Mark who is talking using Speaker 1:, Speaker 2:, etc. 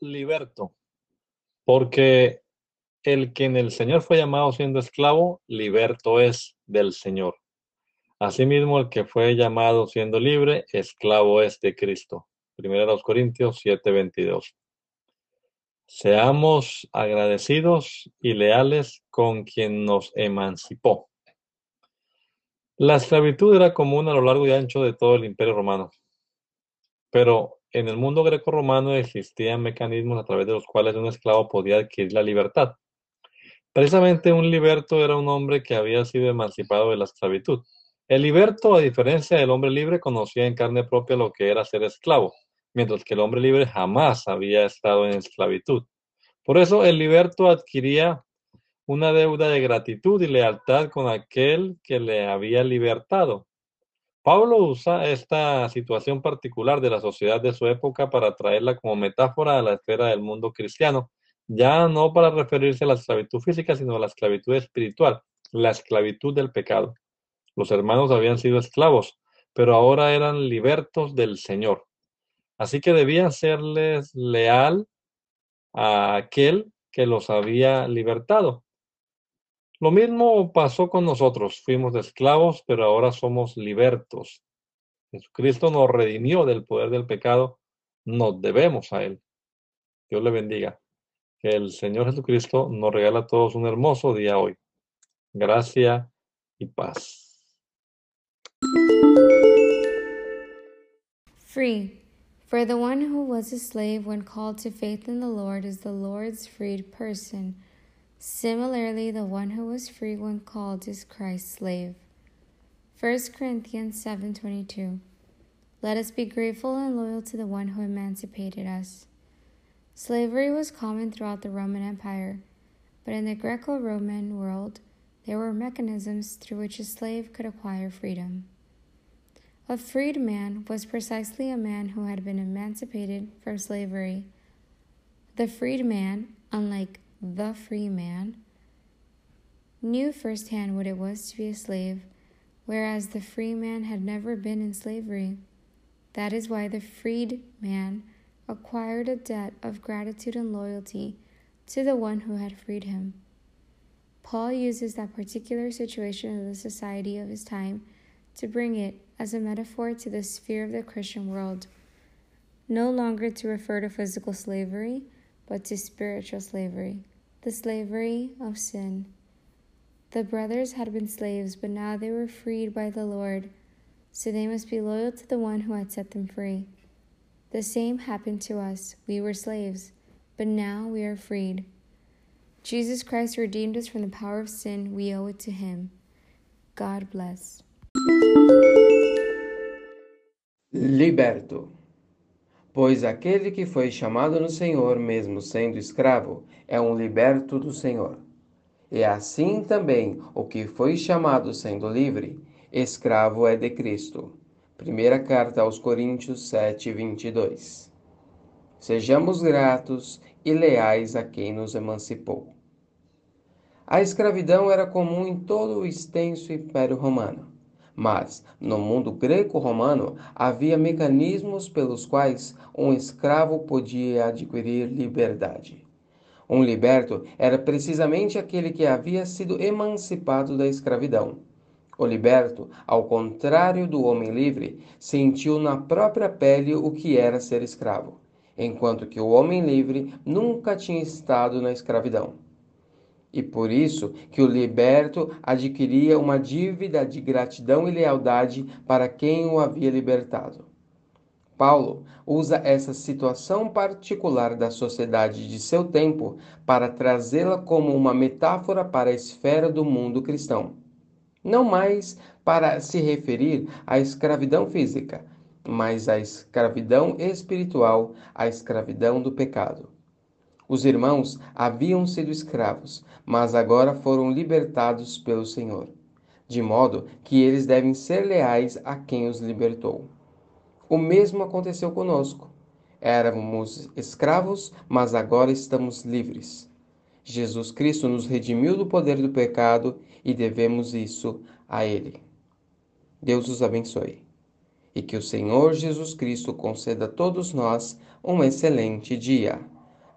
Speaker 1: Liberto, porque el que en el Señor fue llamado siendo esclavo, liberto es del Señor. Asimismo, el que fue llamado siendo libre, esclavo es de Cristo. Primera los Corintios 7:22. Seamos agradecidos y leales con quien nos emancipó. La esclavitud era común a lo largo y ancho de todo el imperio romano, pero en el mundo greco-romano existían mecanismos a través de los cuales un esclavo podía adquirir la libertad. Precisamente un liberto era un hombre que había sido emancipado de la esclavitud. El liberto, a diferencia del hombre libre, conocía en carne propia lo que era ser esclavo, mientras que el hombre libre jamás había estado en esclavitud. Por eso el liberto adquiría una deuda de gratitud y lealtad con aquel que le había libertado. Pablo usa esta situación particular de la sociedad de su época para traerla como metáfora a la esfera del mundo cristiano, ya no para referirse a la esclavitud física, sino a la esclavitud espiritual, la esclavitud del pecado. Los hermanos habían sido esclavos, pero ahora eran libertos del Señor. Así que debían serles leal a aquel que los había libertado. Lo mismo pasó con nosotros. Fuimos esclavos, pero ahora somos libertos. Jesucristo nos redimió del poder del pecado. Nos debemos a Él. Dios le bendiga. Que el Señor Jesucristo nos regala todos un hermoso día hoy. Gracia y paz.
Speaker 2: Free. For the one who was a slave when called to faith in the Lord is the Lord's freed person. Similarly, the one who was free when called is Christ's slave. 1 Corinthians 7:22 Let us be grateful and loyal to the one who emancipated us. Slavery was common throughout the Roman Empire, but in the Greco-Roman world, there were mechanisms through which a slave could acquire freedom. A freed man was precisely a man who had been emancipated from slavery. The freed man, unlike the free man, knew firsthand what it was to be a slave, whereas the free man had never been in slavery. That is why the freed man acquired a debt of gratitude and loyalty to the one who had freed him. Paul uses that particular situation of the society of his time to bring it as a metaphor to the sphere of the Christian world, no longer to refer to physical slavery but to spiritual slavery, the slavery of sin. The brothers had been slaves, but now they were freed by the Lord, so they must be loyal to the one who had set them free. The same happened to us. We were slaves, but now we are freed. Jesus Christ redeemed us from the power of sin. We owe it to him. God bless.
Speaker 3: Liberto. Pois aquele que foi chamado no Senhor, mesmo sendo escravo, é um liberto do Senhor. E assim também o que foi chamado sendo livre, escravo é de Cristo. Primeira carta aos Coríntios 7, 22. Sejamos gratos e leais a quem nos emancipou. A escravidão era comum em todo o extenso Império Romano. Mas, no mundo greco-romano, havia mecanismos pelos quais um escravo podia adquirir liberdade. Um liberto era precisamente aquele que havia sido emancipado da escravidão. O liberto, ao contrário do homem livre, sentiu na própria pele o que era ser escravo, enquanto que o homem livre nunca tinha estado na escravidão e por isso que o liberto adquiria uma dívida de gratidão e lealdade para quem o havia libertado. Paulo usa essa situação particular da sociedade de seu tempo para trazê-la como uma metáfora para a esfera do mundo cristão. Não mais para se referir à escravidão física, mas a escravidão espiritual, a escravidão do pecado. Os irmãos haviam sido escravos, mas agora foram libertados pelo Senhor, de modo que eles devem ser leais a quem os libertou. O mesmo aconteceu conosco. Éramos escravos, mas agora estamos livres. Jesus Cristo nos redimiu do poder do pecado e devemos isso a Ele. Deus os abençoe e que o Senhor Jesus Cristo conceda a todos nós um excelente dia.